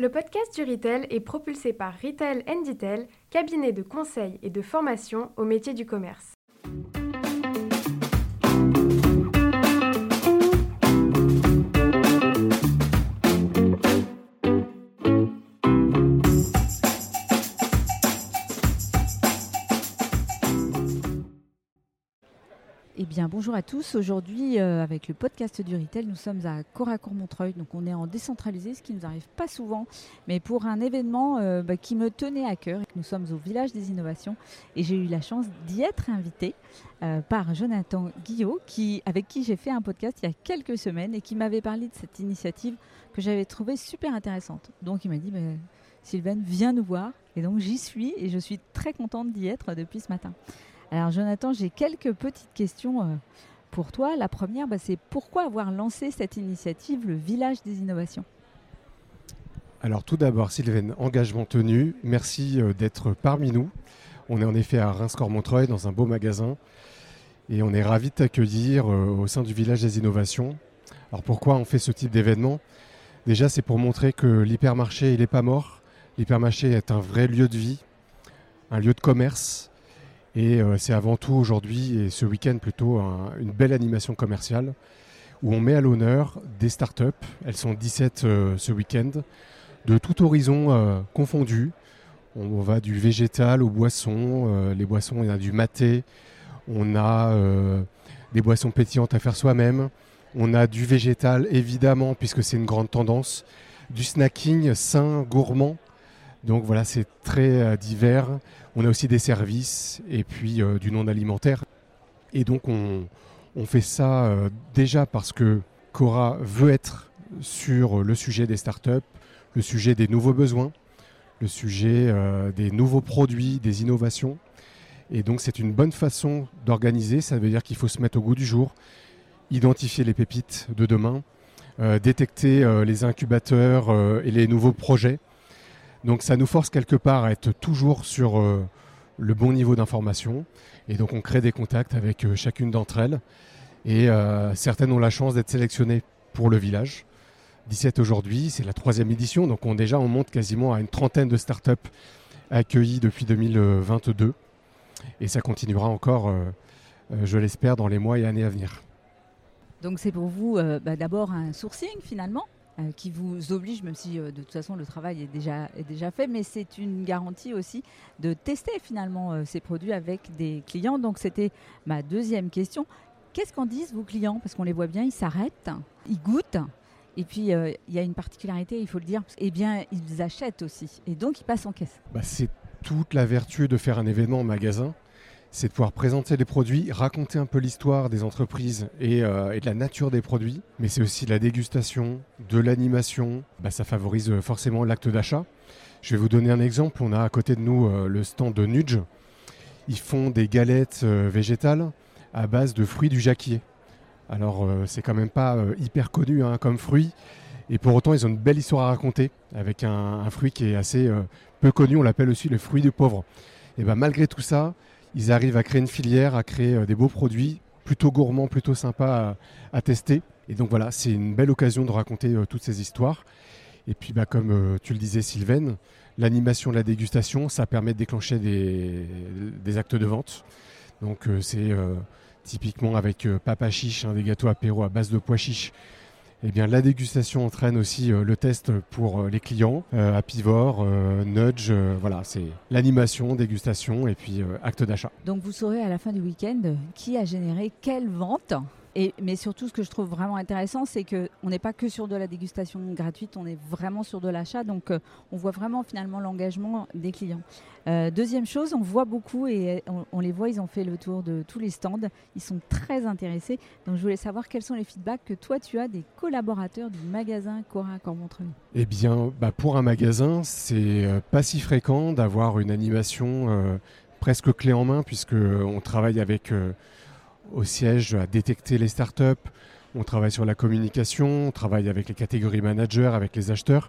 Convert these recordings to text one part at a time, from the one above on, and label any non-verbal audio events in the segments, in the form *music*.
Le podcast du Retail est propulsé par Retail Detail, cabinet de conseil et de formation au métier du commerce. Bonjour à tous. Aujourd'hui, euh, avec le podcast du Retail, nous sommes à Coracourt-Montreuil. Donc, on est en décentralisé, ce qui ne nous arrive pas souvent, mais pour un événement euh, bah, qui me tenait à cœur. Nous sommes au village des innovations et j'ai eu la chance d'y être invité euh, par Jonathan Guillot, qui, avec qui j'ai fait un podcast il y a quelques semaines et qui m'avait parlé de cette initiative que j'avais trouvée super intéressante. Donc, il m'a dit, bah, Sylvain, viens nous voir. Et donc, j'y suis et je suis très contente d'y être depuis ce matin. Alors Jonathan, j'ai quelques petites questions euh, pour toi. La première, bah, c'est pourquoi avoir lancé cette initiative, le Village des Innovations? Alors tout d'abord, Sylvain, engagement tenu. Merci euh, d'être parmi nous. On est en effet à Reims-Montreuil dans un beau magasin et on est ravis de t'accueillir euh, au sein du Village des Innovations. Alors pourquoi on fait ce type d'événement? Déjà, c'est pour montrer que l'hypermarché, il n'est pas mort. L'hypermarché est un vrai lieu de vie, un lieu de commerce, et euh, c'est avant tout aujourd'hui, et ce week-end plutôt, une belle animation commerciale où on met à l'honneur des startups. Elles sont 17 euh, ce week-end, de tout horizon euh, confondu. On, va du végétal aux boissons. les boissons, il y a du maté, on a des boissons pétillantes à faire soi-même. On a du végétal, évidemment, puisque c'est une grande tendance. Du snacking sain, gourmand. Donc voilà, c'est très divers. On a aussi des services et puis euh, du non alimentaire. Et donc on, fait ça euh, déjà parce que Cora veut être sur le sujet des startups, le sujet des nouveaux besoins, le sujet euh, des nouveaux produits, des innovations. Et donc c'est une bonne façon d'organiser, ça veut dire qu'il faut se mettre au goût du jour, identifier les pépites de demain, détecter les incubateurs et les nouveaux projets donc ça nous force quelque part à être toujours sur euh, le bon niveau d'information. Et donc on crée des contacts avec euh, chacune d'entre elles. Et euh, certaines ont la chance d'être sélectionnées pour le village. 17 aujourd'hui, c'est la troisième édition. Donc on, déjà on monte quasiment à une trentaine de startups accueillies depuis 2022. Et ça continuera encore, je l'espère, dans les mois et années à venir. Donc c'est pour vous bah, d'abord un sourcing finalement euh, qui vous oblige, même si euh, de toute façon le travail est déjà, fait, mais c'est une garantie aussi de tester finalement euh, ces produits avec des clients. Donc c'était ma deuxième question. Qu'est-ce qu'en disent vos clients? Parce qu'on les voit bien, ils s'arrêtent, ils goûtent. Et puis, il y a une particularité, il faut le dire, eh bien, ils achètent aussi. Et donc, ils passent en caisse. Bah, c'est toute la vertu de faire un événement en magasin c'est de pouvoir présenter les produits, raconter un peu l'histoire des entreprises euh, et, de la nature des produits, mais c'est aussi de la dégustation, de l'animation, bah, ça favorise euh, forcément l'acte d'achat. Je vais vous donner un exemple, on a à côté de nous euh, le stand de Nudge, ils font des galettes végétales à base de fruits du jacquier. Alors c'est quand même pas hyper connu hein, comme fruit, et pour autant ils ont une belle histoire à raconter avec un, fruit qui est assez peu connu, on l'appelle aussi le fruit du pauvre. Et ben malgré tout ça, ils arrivent à créer une filière, à créer euh, des beaux produits plutôt gourmands, plutôt sympas à, tester. Et donc voilà, c'est une belle occasion de raconter euh, toutes ces histoires. Et puis, bah, comme euh, tu le disais, Sylvain, l'animation de la dégustation, ça permet de déclencher des, actes de vente. Donc, c'est typiquement avec papa chiche, hein, des gâteaux apéro à base de pois chiches eh bien, la dégustation entraîne aussi euh, le test pour euh, les clients, euh, à Pivor, Nudge, voilà, c'est l'animation, dégustation et puis acte d'achat. Donc vous saurez à la fin du week-end qui a généré quelle vente mais surtout, ce que je trouve vraiment intéressant, c'est qu'on n'est pas que sur de la dégustation gratuite, on est vraiment sur de l'achat. Donc, euh, on voit vraiment finalement l'engagement des clients. Euh, deuxième chose, on voit beaucoup et on, les voit, ils ont fait le tour de tous les stands. Ils sont très intéressés. Donc, je voulais savoir quels sont les feedbacks que toi, tu as des collaborateurs du magasin Cora Cormontreuil. Eh bien, bah, pour un magasin, c'est euh, pas si fréquent d'avoir une animation presque clé en main, puisque on travaille avec au siège à détecter les startups. On travaille sur la communication, on travaille avec les catégories managers, avec les acheteurs.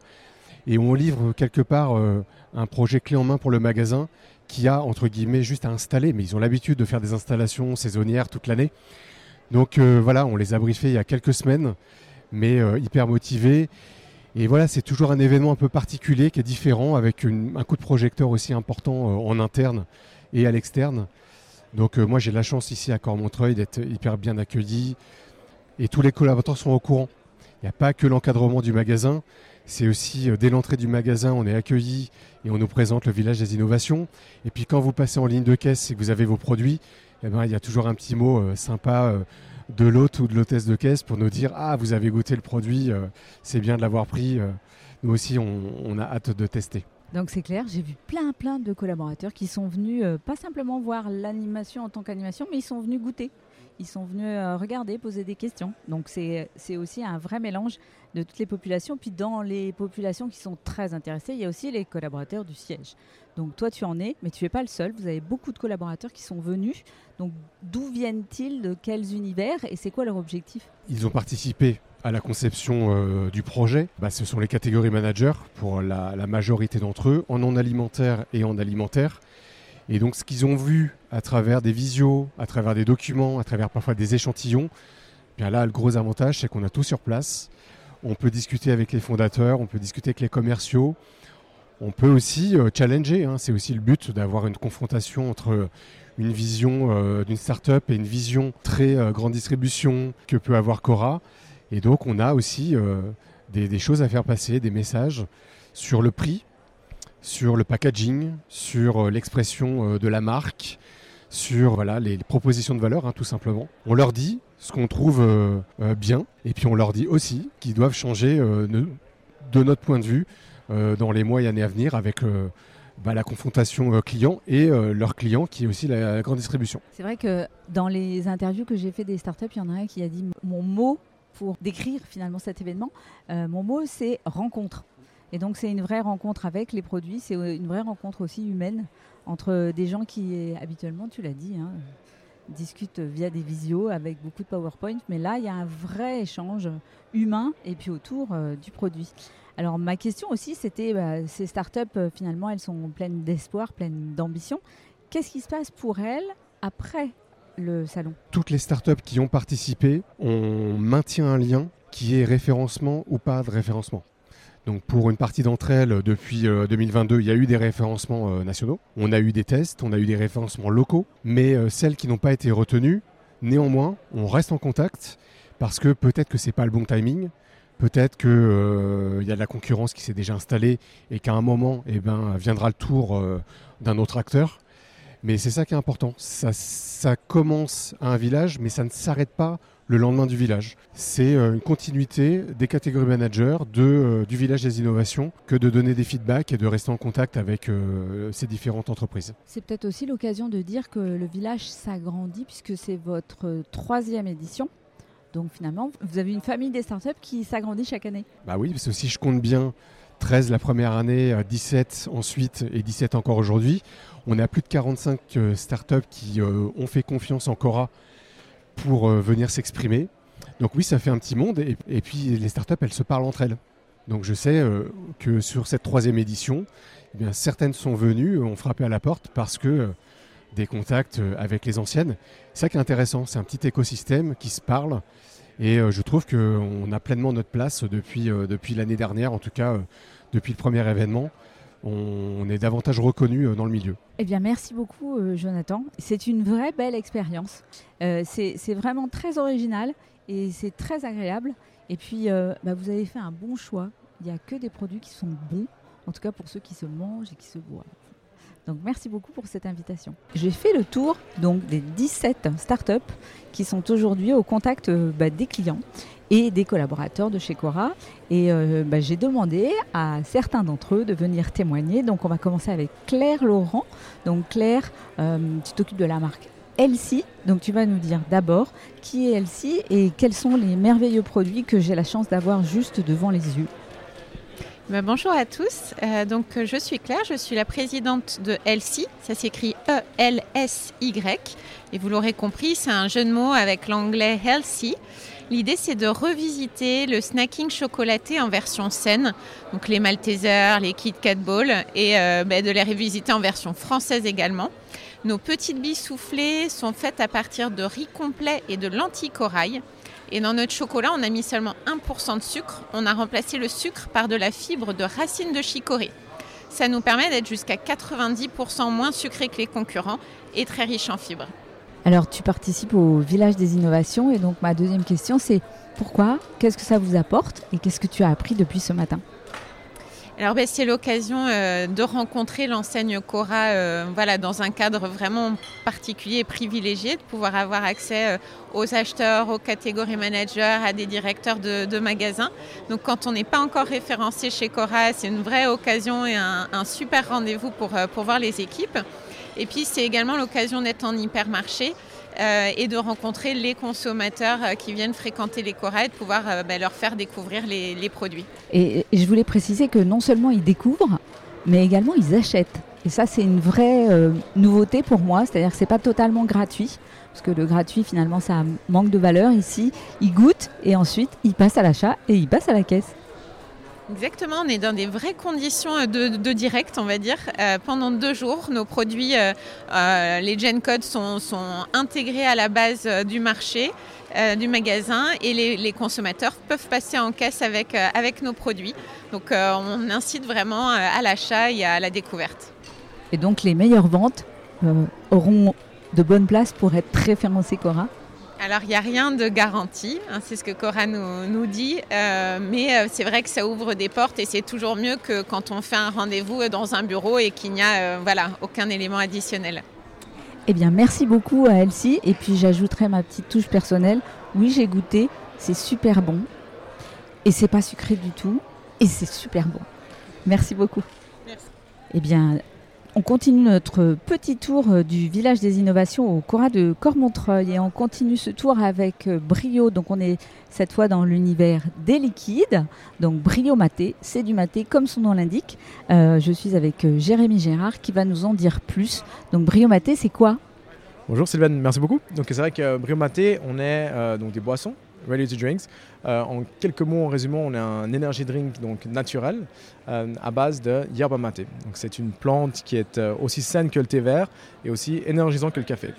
Et on livre quelque part euh, un projet clé en main pour le magasin qui a, entre guillemets, juste à installer. Mais ils ont l'habitude de faire des installations saisonnières toute l'année. Donc euh, voilà, on les a briefés il y a quelques semaines, mais euh, hyper motivés. Et voilà, c'est toujours un événement un peu particulier qui est différent, avec un coup de projecteur aussi important en interne et à l'externe. Donc euh, moi j'ai la chance ici à Cormontreuil d'être hyper bien accueilli et tous les collaborateurs sont au courant. Il n'y a pas que l'encadrement du magasin, c'est aussi dès l'entrée du magasin on est accueilli et on nous présente le village des innovations. Et puis quand vous passez en ligne de caisse et que vous avez vos produits, eh ben, il y a toujours un petit mot sympa de l'hôte ou de l'hôtesse de caisse pour nous dire Ah, vous avez goûté le produit, euh, c'est bien de l'avoir pris. Euh. nous aussi, on, a hâte de tester. Donc c'est clair, j'ai vu plein plein de collaborateurs qui sont venus euh, pas simplement voir l'animation en tant qu'animation, mais ils sont venus goûter. Ils sont venus regarder, poser des questions. Donc c'est aussi un vrai mélange de toutes les populations. Puis dans les populations qui sont très intéressées, il y a aussi les collaborateurs du siège. Donc toi, tu en es, mais tu n'es pas le seul. Vous avez beaucoup de collaborateurs qui sont venus. Donc d'où viennent-ils? De quels univers? Et c'est quoi leur objectif? Ils ont participé à la conception euh, du projet. Bah, ce sont les catégories managers pour la, majorité d'entre eux, en non alimentaire et en alimentaire. Et donc ce qu'ils ont vu à travers des visios, à travers des documents, à travers parfois des échantillons, bien là, le gros avantage, c'est qu'on a tout sur place. On peut discuter avec les fondateurs, on peut discuter avec les commerciaux, on peut aussi euh, challenger. Hein. C'est aussi le but d'avoir une confrontation entre une vision euh, d'une start-up et une vision très euh, grande distribution que peut avoir Cora. Et donc, on a aussi des, choses à faire passer, des messages sur le prix, sur le packaging, sur l'expression de la marque, sur voilà, les, propositions de valeur, hein, tout simplement. On leur dit ce qu'on trouve bien, et puis on leur dit aussi qu'ils doivent changer de notre point de vue euh, dans les mois et années à venir avec euh, bah, la confrontation euh, client et leur client qui est aussi la, grande distribution. C'est vrai que dans les interviews que j'ai fait des startups, il y en a un qui a dit mon mot pour décrire finalement cet événement, mon mot c'est rencontre. Et donc c'est une vraie rencontre avec les produits, c'est une vraie rencontre aussi humaine entre des gens qui habituellement, tu l'as dit, hein, discutent via des visios avec beaucoup de PowerPoint, mais là il y a un vrai échange humain et puis autour du produit. Alors ma question aussi, c'était bah, ces startups, euh, finalement, elles sont pleines d'espoir, pleines d'ambition. Qu'est-ce qui se passe pour elles après le salon? Toutes les startups qui ont participé, on maintient un lien qui est référencement ou pas de référencement. Donc pour une partie d'entre elles, depuis 2022, euh, il y a eu des référencements euh, nationaux, on a eu des tests, on a eu des référencements locaux, mais celles qui n'ont pas été retenues, néanmoins, on reste en contact parce que peut-être que ce n'est pas le bon timing, Peut-être qu'il euh, y a de la concurrence qui s'est déjà installée et qu'à un moment, eh ben, viendra le tour euh, d'un autre acteur. Mais c'est ça qui est important. Ça, commence à un village, mais ça ne s'arrête pas le lendemain du village. C'est euh, une continuité des catégories managers, de, du village des innovations, que de donner des feedbacks et de rester en contact avec ces différentes entreprises. C'est peut-être aussi l'occasion de dire que le village s'agrandit puisque c'est votre troisième édition. Donc finalement, vous avez une famille des startups qui s'agrandit chaque année. Bah oui, parce que si je compte bien 13 la première année, 17 ensuite et 17 encore aujourd'hui, on a plus de 45 euh, startups qui euh, ont fait confiance en Cora pour euh, venir s'exprimer. Donc oui, ça fait un petit monde et, puis les startups, elles se parlent entre elles. Donc je sais que sur cette troisième édition, eh certaines sont venues, ont frappé à la porte parce que des contacts euh, avec les anciennes. C'est ça qui est intéressant, c'est un petit écosystème qui se parle. Et euh, je trouve qu'on a pleinement notre place depuis, euh, depuis l'année dernière, en tout cas depuis le premier événement. On, est davantage reconnu dans le milieu. Eh bien, merci beaucoup, Jonathan. C'est une vraie belle expérience. c'est vraiment très original et c'est très agréable. Et puis, bah, vous avez fait un bon choix. Il n'y a que des produits qui sont bons, en tout cas pour ceux qui se mangent et qui se boivent. Donc merci beaucoup pour cette invitation. J'ai fait le tour donc des 17 startups qui sont aujourd'hui au contact euh, bah, des clients et des collaborateurs de chez Cora. Et euh, bah, j'ai demandé à certains d'entre eux de venir témoigner. Donc on va commencer avec Claire Laurent. Donc Claire, euh, tu t'occupes de la marque Elsie. Donc tu vas nous dire d'abord qui est Elsie et quels sont les merveilleux produits que j'ai la chance d'avoir juste devant les yeux. Ben, bonjour à tous. Euh, donc, je suis Claire, je suis la présidente de Elsie. Ça s'écrit E-L-S-Y. Et vous l'aurez compris, c'est un jeu de mots avec l'anglais healthy. L'idée, c'est de revisiter le snacking chocolaté en version saine, donc les Maltesers, les Kit Kat Ball, et euh, ben, de les revisiter en version française également. Nos petites billes soufflées sont faites à partir de riz complet et de lentilles corail. Et dans notre chocolat, on a mis seulement 1% de sucre. On a remplacé le sucre par de la fibre de racine de chicorée. Ça nous permet d'être jusqu'à 90% moins sucré que les concurrents et très riche en fibres. Alors tu participes au village des innovations et donc ma deuxième question c'est pourquoi, qu'est-ce que ça vous apporte et qu'est-ce que tu as appris depuis ce matin? Alors ben, c'est l'occasion euh, de rencontrer l'enseigne Cora euh, voilà, dans un cadre vraiment particulier et privilégié, de pouvoir avoir accès euh, aux acheteurs, aux catégories managers, à des directeurs de, magasins. Donc quand on n'est pas encore référencé chez Cora, c'est une vraie occasion et un, un super rendez-vous pour, pour voir les équipes. Et puis c'est également l'occasion d'être en hypermarché. Euh, et de rencontrer les consommateurs euh, qui viennent fréquenter les Cora et de pouvoir euh, bah, leur faire découvrir les, produits. Et, je voulais préciser que non seulement ils découvrent, mais également ils achètent. Et ça, c'est une vraie nouveauté pour moi, c'est-à-dire que ce n'est pas totalement gratuit, parce que le gratuit, finalement, ça manque de valeur. Ici, ils goûtent et ensuite, ils passent à l'achat et ils passent à la caisse. Exactement, on est dans des vraies conditions de, direct, on va dire. Euh, pendant deux jours, nos produits, euh, euh, les Gen Codes sont, intégrés à la base du marché, du magasin, et les, consommateurs peuvent passer en caisse avec, avec nos produits. Donc on incite vraiment à l'achat et à la découverte. Et donc les meilleures ventes auront de bonnes places pour être référencées Cora? Alors, il n'y a rien de garanti, hein, c'est ce que Cora nous, dit, euh, mais euh, c'est vrai que ça ouvre des portes et c'est toujours mieux que quand on fait un rendez-vous dans un bureau et qu'il n'y a euh, voilà, aucun élément additionnel. Eh bien, merci beaucoup à Elsie. Et puis, j'ajouterai ma petite touche personnelle. Oui, j'ai goûté, c'est super bon. Et c'est pas sucré du tout. Et c'est super bon. Merci beaucoup. Merci. Eh bien, on continue notre petit tour euh, du village des innovations au Cora de Cormontreuil et on continue ce tour avec euh, Brio. Donc on est cette fois dans l'univers des liquides. Donc Brio Maté, c'est du maté comme son nom l'indique. Euh, je suis avec Jérémy Gérard qui va nous en dire plus. Donc Brio Maté, c'est quoi? Bonjour Sylvain, merci beaucoup. Donc c'est vrai que Brio Maté, on est des boissons ready to drinks. Euh, en quelques mots, en résumant, on a un energy drink donc naturel euh, à base de yerba mate. Donc c'est une plante qui est euh, aussi saine que le thé vert et aussi énergisant que le café.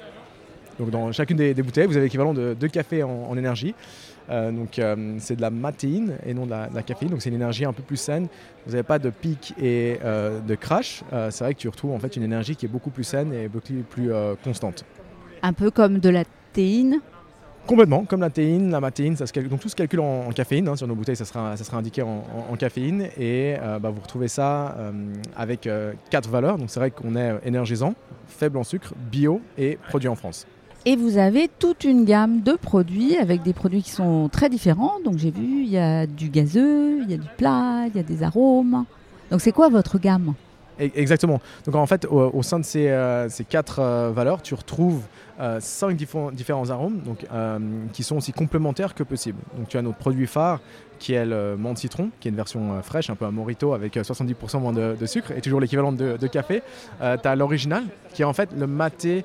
Donc dans chacune des, bouteilles, vous avez l'équivalent de deux cafés en, énergie. donc c'est de la matéine et non de la, caféine. Donc c'est une énergie un peu plus saine. Vous n'avez pas de pic et de crash. c'est vrai que tu retrouves en fait une énergie qui est beaucoup plus saine et beaucoup plus constante. Un peu comme de la théine Complètement, comme la théine, la matéine, ça se donc tout se calcule en, caféine. Hein, sur nos bouteilles, ça sera, ça sera indiqué en, caféine. Et euh, bah, vous retrouvez ça euh, avec euh, quatre valeurs. Donc c'est vrai qu'on est énergisant, faible en sucre, bio et produit en France. Et vous avez toute une gamme de produits avec des produits qui sont très différents. Donc j'ai vu, il y a du gazeux, il y a du plat, il y a des arômes. Donc c'est quoi votre gamme? Exactement. Donc en fait, au, sein de ces, ces quatre valeurs, tu retrouves euh, cinq différents arômes donc, euh, qui sont aussi complémentaires que possibles. Donc tu as notre produit phare qui est le menthe citron, qui est une version euh, fraîche, un peu un morito avec 70% moins de, sucre et toujours l'équivalent de, café. tu as l'original qui est en fait le maté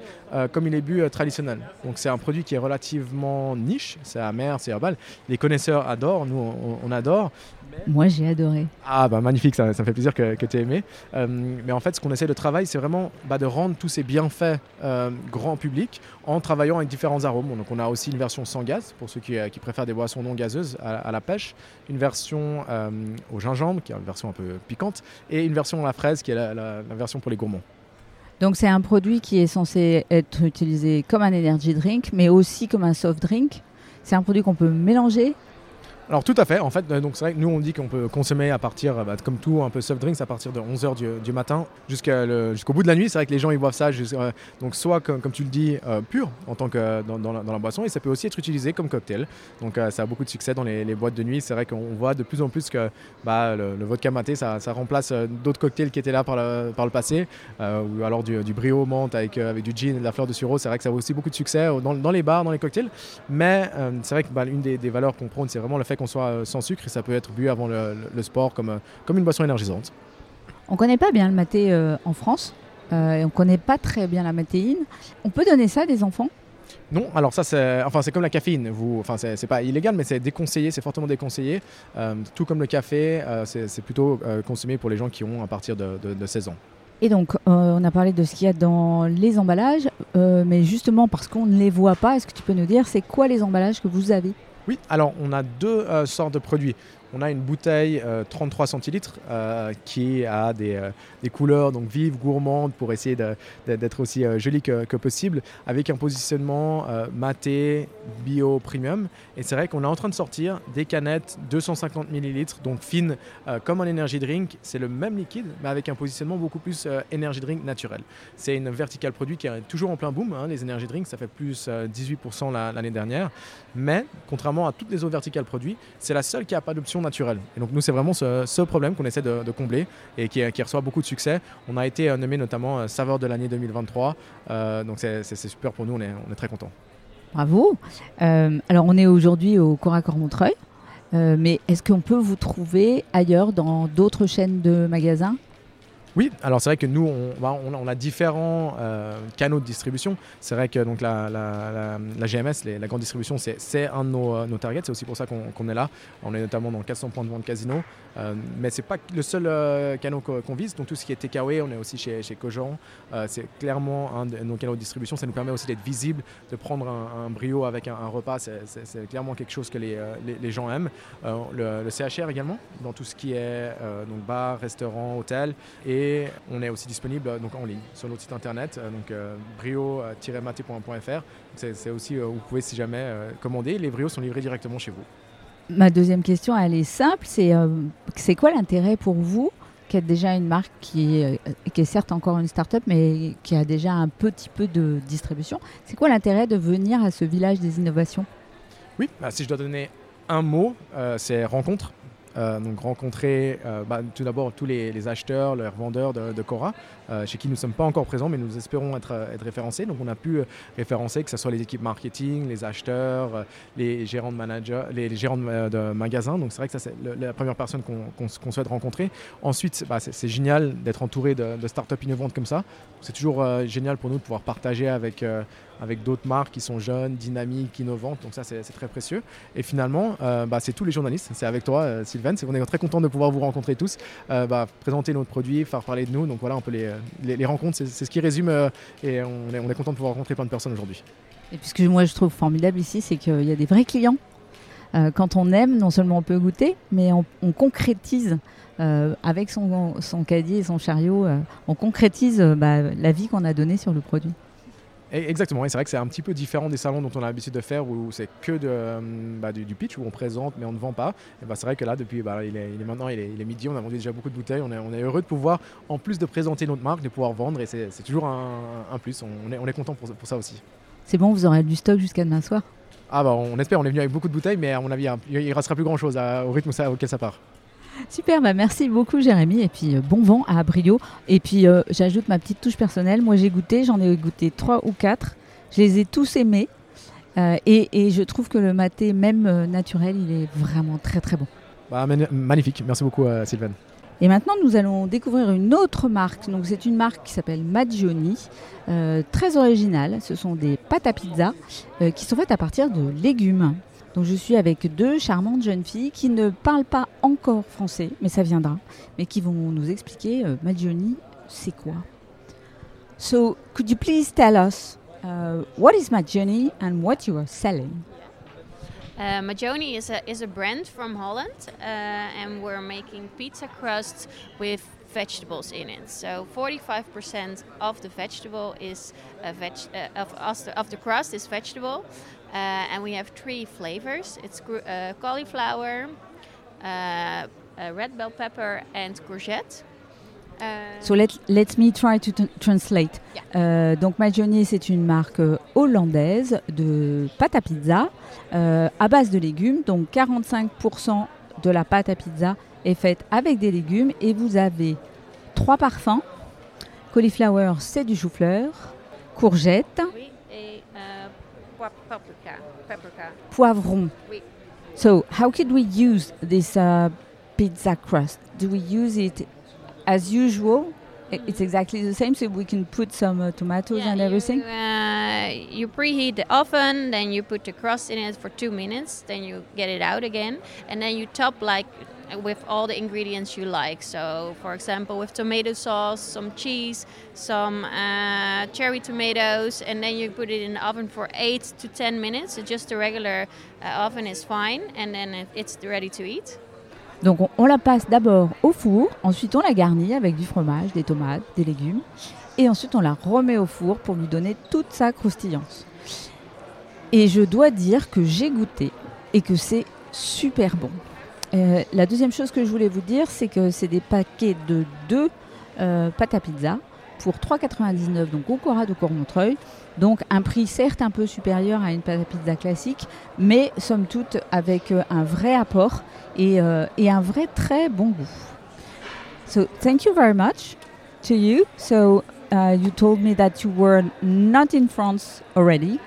comme il est bu traditionnel. Donc c'est un produit qui est relativement niche, c'est amer, c'est herbal. Les connaisseurs adorent, nous on adore, moi, j'ai adoré. Ah, bah magnifique, ça, ça me fait plaisir que, que tu aies aimé. Euh, mais en fait, ce qu'on essaie de travailler, c'est vraiment bah, de rendre tous ces bienfaits euh, grand public en travaillant avec différents arômes. Donc, on a aussi une version sans gaz, pour ceux qui, euh, qui préfèrent des boissons non gazeuses à, la pêche, une version au gingembre, qui est une version un peu piquante, et une version à la fraise, qui est la, la version pour les gourmands. Donc, c'est un produit qui est censé être utilisé comme un energy drink, mais aussi comme un soft drink. C'est un produit qu'on peut mélanger alors tout à fait, en fait, euh, donc c'est vrai que nous on dit qu'on peut consommer à partir, bah, comme tout, un peu soft drinks à partir de 11h du, matin jusqu'au bout de la nuit. C'est vrai que les gens ils boivent ça, euh, donc soit comme, tu le dis, euh, pur en tant que dans, la, boisson, et ça peut aussi être utilisé comme cocktail. Donc ça a beaucoup de succès dans les, boîtes de nuit. C'est vrai qu'on voit de plus en plus que bah, le, vodka maté, ça, remplace d'autres cocktails qui étaient là par le, par le passé, ou alors du, du brio menthe avec, avec du gin et de la fleur de sureau. C'est vrai que ça a aussi beaucoup de succès dans, les bars, dans les cocktails. Mais c'est vrai que bah, une des, des valeurs qu'on prône, c'est vraiment le fait qu'on soit euh, sans sucre et ça peut être bu avant le, sport comme, euh, comme une boisson énergisante. On connaît pas bien le maté euh, en France et on connaît pas très bien la matéine. On peut donner ça à des enfants? Non, alors ça c'est enfin c'est comme la caféine. Vous, enfin c'est pas illégal, mais c'est déconseillé, c'est fortement déconseillé. tout comme le café, c'est plutôt consommé pour les gens qui ont à partir de, de, 16 ans. Et donc, on a parlé de ce qu'il y a dans les emballages, mais justement parce qu'on ne les voit pas, est-ce que tu peux nous dire c'est quoi les emballages que vous avez? Oui, alors on a deux euh, sortes de produits. On a une bouteille 33 euh, centilitres euh, qui a des, couleurs donc vives, gourmandes pour essayer d'être aussi jolie que, que, possible, avec un positionnement maté, bio, premium. Et c'est vrai qu'on est en train de sortir des canettes 250 millilitres, donc fines comme un energy drink. C'est le même liquide, mais avec un positionnement beaucoup plus energy drink naturel. C'est une verticale produit qui est toujours en plein boom. Hein, les energy drinks, ça fait plus 18% l'année dernière. Mais contrairement à toutes les autres verticales produits, c'est la seule qui n'a pas d'option naturelle. Et donc nous, c'est vraiment ce, problème qu'on essaie de, combler et qui, reçoit beaucoup de succès. On a été euh, nommé notamment euh, saveur de l'année 2023. Euh, donc c'est super pour nous, on est, on est très contents. Bravo. alors on est aujourd'hui au Coracor Montreuil. mais est-ce qu'on peut vous trouver ailleurs dans d'autres chaînes de magasins? Oui, alors c'est vrai que nous, on, a différents euh, canaux de distribution. C'est vrai que donc la, GMS, la grande distribution, c'est un de nos, nos targets. C'est aussi pour ça qu'on est là. On est notamment dans 400 points de vente casino. Euh, mais ce n'est pas le seul euh, canal qu'on vise. Donc tout ce qui est takeaway, on est aussi chez, chez Cogent. c'est clairement un de nos canaux de distribution. Ça nous permet aussi d'être visible, de prendre un, brio avec un, repas. C'est clairement quelque chose que les, les, gens aiment. Le, le, CHR également, dans tout ce qui est donc bar, restaurant, hôtel. Et on est aussi disponible euh, donc en ligne sur notre site internet, euh, donc euh, brio-maté.fr. C'est aussi où vous pouvez si jamais commander. Les brios sont livrés directement chez vous. Ma deuxième question, elle est simple. C'est c'est quoi l'intérêt pour vous qui êtes déjà une marque qui est, qui est certes encore une start-up, mais qui a déjà un petit peu de distribution? C'est quoi l'intérêt de venir à ce village des innovations? Oui, bah, si je dois donner un mot, c'est rencontre. Euh, donc rencontrer euh, bah, tout d'abord tous les, acheteurs, les revendeurs de, Cora, euh, chez qui nous ne sommes pas encore présents, mais nous espérons être, être référencés. Donc on a pu référencer que ce soit les équipes marketing, les acheteurs, les gérants de managers, les, gérants de, magasins. Donc c'est vrai que ça c'est la première personne qu'on souhaite rencontrer. Ensuite, bah, c'est génial d'être entouré de, de startups innovantes comme ça. C'est toujours génial pour nous de pouvoir partager avec avec d'autres marques qui sont jeunes, dynamiques, innovantes. Donc ça, c'est très précieux. Et finalement, euh, bah, c'est tous les journalistes. C'est avec toi, euh, Sylvain. On est très content de pouvoir vous rencontrer tous, euh, bah, présenter notre produit, faire parler de nous. Donc voilà, on peut les, les, rencontres. C'est ce qui résume. et on est, on est content de pouvoir rencontrer plein de personnes aujourd'hui. Et puis ce que moi je trouve formidable ici, c'est qu'il y a des vrais clients. quand on aime, non seulement on peut goûter, mais on, concrétise avec son, son, caddie et son chariot, on concrétise bah, la vie qu'on a donnée sur le produit. Exactement, et c'est vrai que c'est un petit peu différent des salons dont on a l'habitude de faire où c'est que de, euh, bah, du, pitch, où on présente mais on ne vend pas. Et bah, c'est vrai que là, depuis, bah, il, est, il, est, maintenant il est, midi, on a vendu déjà beaucoup de bouteilles, on est, on est, heureux de pouvoir, en plus de présenter notre marque, de pouvoir vendre et c'est toujours un, plus. On est, on est content pour, pour ça aussi. C'est bon, vous aurez du stock jusqu'à demain soir? Ah bah on espère, on est venu avec beaucoup de bouteilles, mais à mon avis, il ne restera plus grand chose au rythme auquel ça part. Super, bah merci beaucoup Jérémy et puis euh, bon vent à Brio. Et puis euh, j'ajoute ma petite touche personnelle. Moi j'ai goûté, j'en ai goûté trois ou quatre. Je les ai tous aimés euh, et, je trouve que le maté même naturel, il est vraiment très très bon. Bah, magnifique, merci beaucoup Sylvain. Et maintenant, nous allons découvrir une autre marque. Donc, c'est une marque qui s'appelle Maggioni, très originale. Ce sont des pâtes à pizza qui sont faites à partir de légumes. Donc je suis avec deux charmantes jeunes filles qui ne parlent pas encore français, mais ça viendra, mais qui vont nous expliquer euh, c'est quoi. So could you please tell us uh, what is Magioni and what you are selling? Uh, Magioni is a, is a brand from Holland, uh, and we're making pizza crusts with vegetables in it. So 45% of the vegetable is veg uh, of, the crust is vegetable, uh, and we have three flavors. It's uh, cauliflower, uh, red bell pepper, and courgette. So let, let me try to translate. Euh, donc Magioni, c'est une marque euh, hollandaise de pâte à pizza euh, à base de légumes. Donc 45% de la pâte à pizza est faite avec des légumes et vous avez trois parfums. Cauliflower, c'est du chou-fleur. Courgette. Oui, paprika. paprika. Poivron. Oui. So, how could we use this uh, pizza crust? Do we use it as usual? It's exactly the same, so we can put some uh, tomatoes yeah, and everything. You, uh, you preheat the oven, then you put the crust in it for two minutes, then you get it out again, and then you top like with all the ingredients you like. So, for example, with tomato sauce, some cheese, some uh, cherry tomatoes, and then you put it in the oven for 8 to 10 minutes. So just a regular uh, oven is fine, and then it- it's ready to eat. Donc on, on la passe d'abord au four, ensuite on la garnit avec du fromage, des tomates, des légumes, et ensuite on la remet au four pour lui donner toute sa croustillance. Et je dois dire que j'ai goûté et que c'est super bon. Euh, la deuxième chose que je voulais vous dire, c'est que c'est des paquets de deux euh, pâtes à pizza pour 3,99 donc au Cora de Courmontreuil. Donc un prix certes un peu supérieur à une pâte à pizza classique, mais somme toute avec euh, un vrai apport et, et un vrai très bon goût. So thank you very much to you. So uh, you told me that you were not in France already.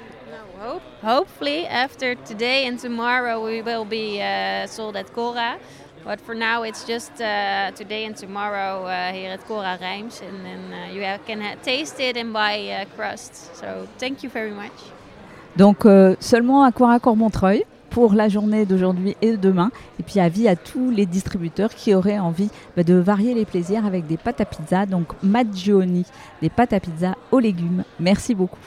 Hope, hopefully, after today and tomorrow, we will be uh, sold at Cora. But for now, it's just uh, today and tomorrow uh, here at Cora Rijms, and then uh, you have, can taste it and buy uh, crust. So thank you very much. Donc euh, seulement à Coracore Montreuil pour la journée d'aujourd'hui et de demain. Et puis avis à tous les distributeurs qui auraient envie bah, de varier les plaisirs avec des pâtes à pizza. Donc Maggioni, des pâtes à pizza aux légumes. Merci beaucoup.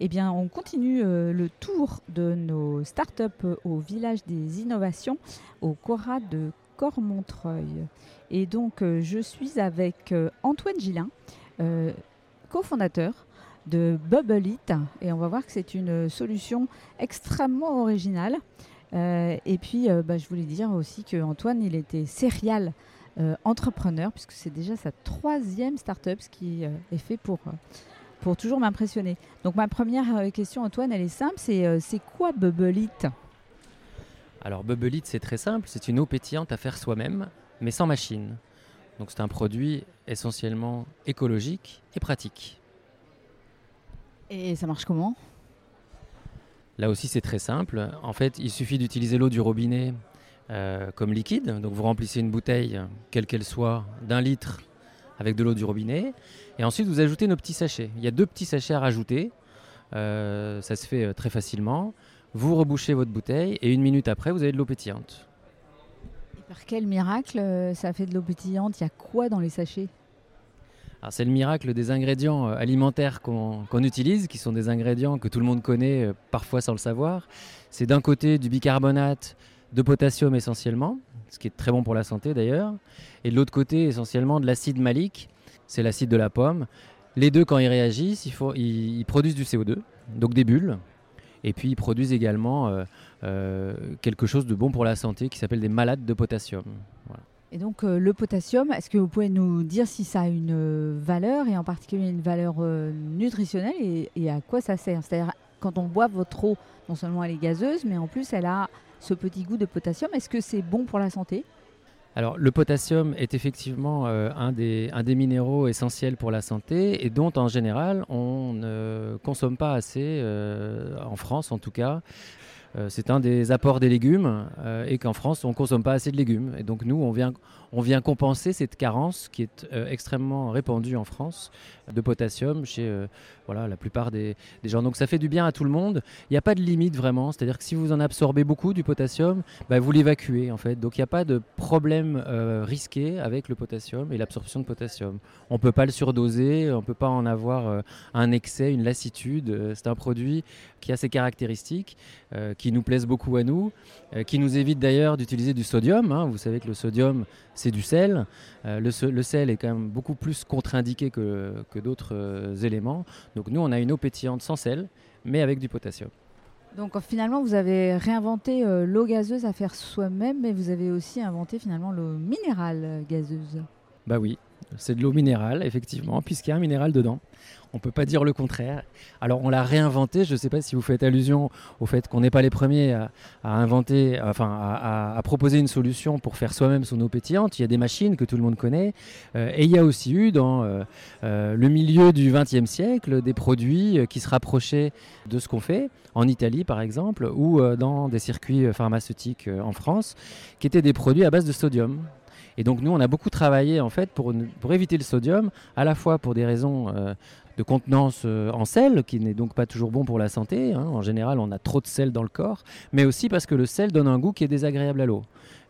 Eh bien, on continue euh, le tour de nos startups au village des innovations, au Cora de Cormontreuil. Et donc, euh, je suis avec euh, Antoine Gillin, cofondateur de Bubble It. Et on va voir que c'est une solution extrêmement originale. Et puis, bah, je voulais dire aussi qu'Antoine, il était serial entrepreneur, puisque c'est déjà sa troisième startup, qui est fait pour, pour toujours m'impressionner. Donc, ma première euh, question, Antoine, elle est simple c'est euh, c'est quoi Bubble It Alors Bubble It, c'est très simple, c'est une eau pétillante à faire soi-même, mais sans machine. Donc c'est un produit essentiellement écologique et pratique. Et ça marche comment? Là aussi, c'est très simple. En fait, il suffit d'utiliser l'eau du robinet euh, comme liquide. Donc vous remplissez une bouteille, quelle qu'elle soit, d'un litre avec de l'eau du robinet. Et ensuite, vous ajoutez nos petits sachets. Il y a deux petits sachets à rajouter. Euh, ça se fait euh, très facilement. Vous rebouchez votre bouteille et une minute après, vous avez de l'eau pétillante. Et par quel miracle euh, ça fait de l'eau pétillante? Il y a quoi dans les sachets? C'est le miracle des ingrédients alimentaires qu'on utilise, qui sont des ingrédients que tout le monde connaît, parfois sans le savoir. C'est d'un côté du bicarbonate de potassium essentiellement, ce qui est très bon pour la santé d'ailleurs, et de l'autre côté essentiellement de l'acide malique, c'est l'acide de la pomme. Les deux, quand ils réagissent, ils, produisent du CO2, donc des bulles, et puis ils produisent également euh, euh, quelque chose de bon pour la santé qui s'appelle des malades de potassium. Et donc euh, le potassium, est-ce que vous pouvez nous dire si ça a une valeur et en particulier une valeur nutritionnelle et, et à quoi ça sert? C'est-à-dire quand on boit votre eau, non seulement elle est gazeuse, mais en plus elle a ce petit goût de potassium. Est-ce que c'est bon pour la santé? Alors, le potassium est effectivement euh, un, des, un des minéraux essentiels pour la santé et dont, en général, on ne consomme pas assez, euh, en France en tout cas. Euh, c'est un des apports des légumes euh, et qu'en France, on ne consomme pas assez de légumes. Et donc, nous, on vient, on vient compenser cette carence qui est euh, extrêmement répandue en France de potassium chez voilà, la plupart des, gens. Donc, ça fait du bien à tout le monde. Il n'y a pas de limite vraiment. C'est-à-dire que si vous en absorbez beaucoup du potassium, bah, vous l'évacuez en fait. Donc il n'y a pas de problème risqué avec le potassium et l'absorption de potassium. On ne peut pas le surdoser, on ne peut pas en avoir un excès, une lassitude. C'est un produit qui a ses caractéristiques, qui nous plaisent beaucoup à nous, euh, qui nous évite d'ailleurs d'utiliser du sodium. hein. Vous savez que le sodium, c'est du sel. Euh, le, se- le sel est quand même beaucoup plus contre-indiqué que, que d'autres euh, éléments. Donc nous, on a une eau pétillante sans sel, mais avec du potassium. Donc finalement, vous avez réinventé euh, l'eau gazeuse à faire soi-même, mais vous avez aussi inventé finalement l'eau minérale gazeuse. Bah oui, c'est de l'eau minérale, effectivement, puisqu'il y a un minéral dedans. On ne peut pas dire le contraire. Alors on l'a réinventé, je ne sais pas si vous faites allusion au fait qu'on n'est pas les premiers à, inventer, enfin à, proposer une solution pour faire soi-même son eau pétillante. Il y a des machines que tout le monde connaît. Euh, et il y a aussi eu dans euh, euh, le milieu du XXe siècle des produits qui se rapprochaient de ce qu'on fait, en Italie par exemple, ou dans des circuits pharmaceutiques en France, qui étaient des produits à base de sodium. Et donc nous, on a beaucoup travaillé en fait pour, éviter le sodium, à la fois pour des raisons de contenance euh, en sel, qui n'est donc pas toujours bon pour la santé. hein. En général, on a trop de sel dans le corps, mais aussi parce que le sel donne un goût qui est désagréable à l'eau.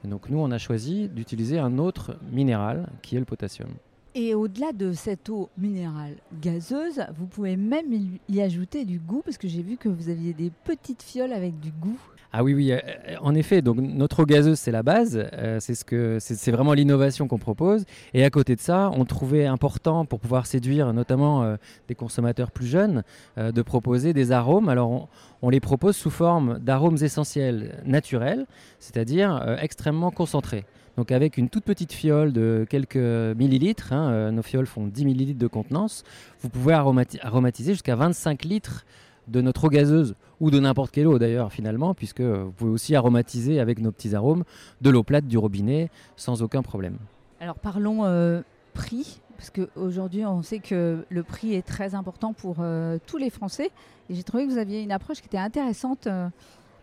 Donc nous, on a choisi d'utiliser un autre minéral qui est le potassium. Et au-delà de cette eau minérale gazeuse, vous pouvez même y ajouter du goût, parce que j'ai vu que vous aviez des petites fioles avec du goût. Ah oui, oui, euh, en effet. Donc notre eau gazeuse, c'est la base. Euh, c'est ce que c'est vraiment l'innovation qu'on propose. Et à côté de ça, on trouvait important pour pouvoir séduire notamment euh, des consommateurs plus jeunes de proposer des arômes. Alors on, les propose sous forme d'arômes essentiels naturels, c'est-à-dire extrêmement concentrés. Donc avec une toute petite fiole de quelques millilitres, hein, nos fioles font 10 millilitres de contenance, vous pouvez aromatiser jusqu'à 25 litres de notre eau gazeuse ou de n'importe quelle eau d'ailleurs finalement, puisque vous pouvez aussi aromatiser avec nos petits arômes de l'eau plate du robinet sans aucun problème. Alors parlons euh, prix, parce qu'aujourd'hui on sait que le prix est très important pour euh, tous les Français, et j'ai trouvé que vous aviez une approche qui était intéressante. Euh,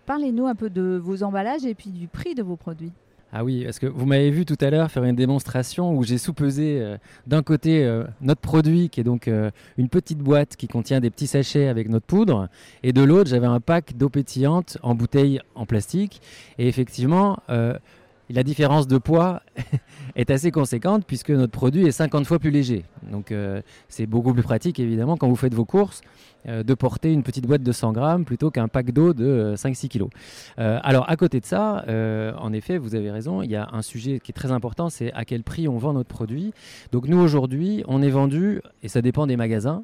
parlez-nous un peu de vos emballages et puis du prix de vos produits. Ah oui, parce que vous m'avez vu tout à l'heure faire une démonstration où j'ai sous-pesé euh, d'un côté euh, notre produit qui est donc euh, une petite boîte qui contient des petits sachets avec notre poudre et de l'autre j'avais un pack d'eau pétillante en bouteille en plastique. Et effectivement la différence de poids *laughs* est assez conséquente puisque notre produit est 50 fois plus léger. Donc c'est beaucoup plus pratique évidemment quand vous faites vos courses euh, de porter une petite boîte de 100 grammes plutôt qu'un pack d'eau de 5-6 euh, kilos. Euh, alors à côté de ça, en effet, vous avez raison, il y a un sujet qui est très important, c'est à quel prix on vend notre produit. Donc nous aujourd'hui, on est vendu, et ça dépend des magasins,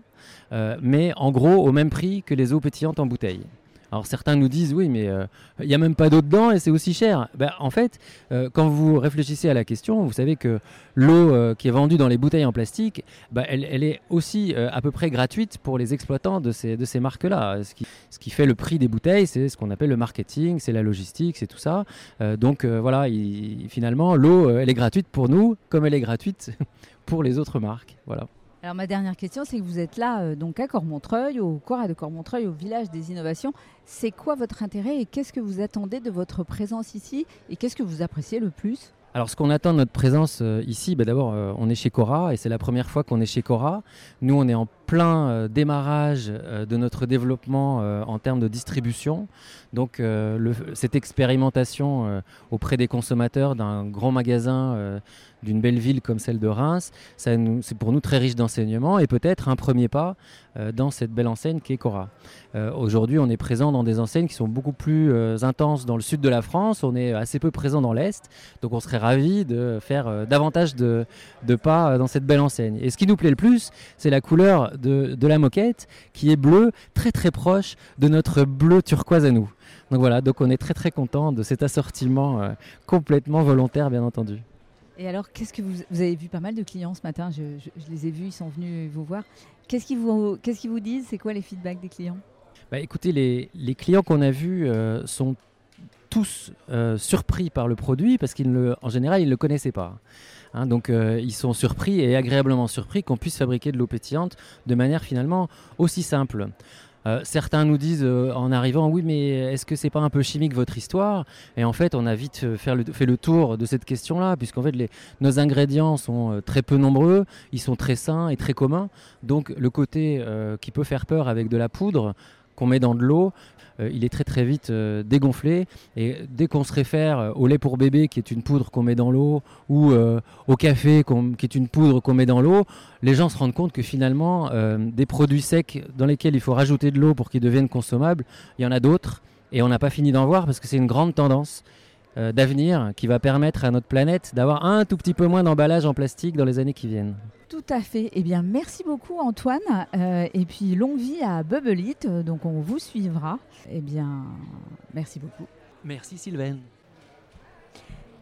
mais en gros au même prix que les eaux pétillantes en bouteille. Alors certains nous disent oui, mais euh, il n'y a même pas d'eau dedans et c'est aussi cher. Ben, en fait, euh, quand vous réfléchissez à la question, vous savez que l'eau euh, qui est vendue dans les bouteilles en plastique, ben, elle, est aussi à peu près gratuite pour les exploitants de ces, de ces marques-là. Ce qui, ce qui, fait le prix des bouteilles, c'est ce qu'on appelle le marketing, c'est la logistique, c'est tout ça. donc voilà, finalement, l'eau, elle est gratuite pour nous comme elle est gratuite *laughs* pour les autres marques. Voilà. Alors ma dernière question, c'est que vous êtes là euh, donc à Cormontreuil, au Cora de Cormontreuil, au village des innovations. C'est quoi votre intérêt et qu'est-ce que vous attendez de votre présence ici et qu'est-ce que vous appréciez le plus? Alors, ce qu'on attend de notre présence euh, ici, bah, d'abord, euh, on est chez Cora et c'est la première fois qu'on est chez Cora. Nous, on est en plein euh, démarrage de notre développement en termes de distribution. Donc, cette expérimentation auprès des consommateurs d'un grand magasin d'une belle ville comme celle de Reims, c'est pour nous très riche d'enseignements et peut-être un premier pas dans cette belle enseigne qui est Cora. Aujourd'hui, on est présent dans des enseignes qui sont beaucoup plus intenses dans le sud de la France. On est assez peu présent dans l'est. Donc, on serait ravi de faire euh, davantage de, pas euh, dans cette belle enseigne. Et ce qui nous plaît le plus, c'est la couleur de, la moquette qui est bleue, très très proche de notre bleu turquoise à nous. Donc voilà, donc on est très très content de cet assortiment euh, complètement volontaire, bien entendu. Et alors, qu'est-ce que vous, vous, avez vu pas mal de clients ce matin je, les ai vus, ils sont venus vous voir. Qu'est-ce qu'ils vous, vous disent? C'est quoi les feedbacks des clients? Bah, Écoutez, les, les clients qu'on a vus sont tous euh, surpris par le produit parce qu'en général, ils ne le connaissaient pas. Hein. donc euh, ils sont surpris et agréablement surpris qu'on puisse fabriquer de l'eau pétillante de manière finalement aussi simple. Euh, certains nous disent en arrivant oui mais est-ce que c'est pas un peu chimique votre histoire? Et en fait on a vite fait le, tour de cette question-là puisqu'en fait nos ingrédients sont très peu nombreux, ils sont très sains et très communs. Donc le côté qui peut faire peur avec de la poudre qu'on met dans de l'eau, euh, il est très très vite euh, dégonflé. Et dès qu'on se réfère euh, au lait pour bébé, qui est une poudre qu'on met dans l'eau, ou au café, qui est une poudre qu'on met dans l'eau, les gens se rendent compte que finalement, des produits secs dans lesquels il faut rajouter de l'eau pour qu'ils deviennent consommables, il y en a d'autres. Et on n'a pas fini d'en voir parce que c'est une grande tendance d'avenir qui va permettre à notre planète d'avoir un tout petit peu moins d'emballage en plastique dans les années qui viennent. Tout à fait. Eh bien, merci beaucoup Antoine. Euh, et puis longue vie à Bubble It. Donc on vous suivra. Eh bien, merci beaucoup. Merci Sylvain.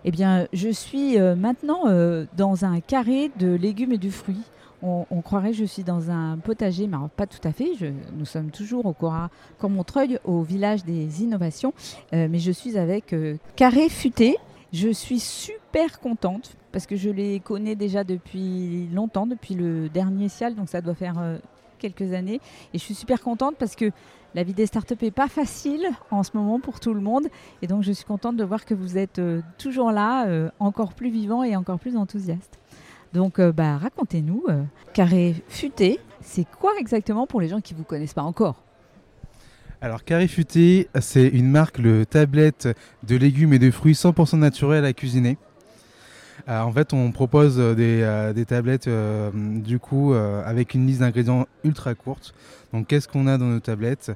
Eh bien, je suis euh, maintenant euh, dans un carré de légumes et de fruits. On, croirait que je suis dans un potager, mais pas tout à fait. nous sommes toujours au Cora Cormontreuil, au village des innovations. mais je suis avec Carré Futé. Je suis super contente parce que je les connais déjà depuis longtemps, depuis le dernier Cial, donc ça doit faire euh, quelques années. Et je suis super contente parce que la vie des startups n'est pas facile en ce moment pour tout le monde. Et donc je suis contente de voir que vous êtes euh, toujours là, euh, encore plus vivant et encore plus enthousiaste. Donc bah, racontez-nous, Carré Futé, c'est quoi exactement pour les gens qui ne vous connaissent pas encore? Alors Carré Futé, c'est une marque de tablette de légumes et de fruits 100% naturels à cuisiner. Euh, en fait, on propose des, euh, tablettes euh, du coup avec une liste d'ingrédients ultra courte. Donc, qu'est-ce qu'on a dans nos tablettes?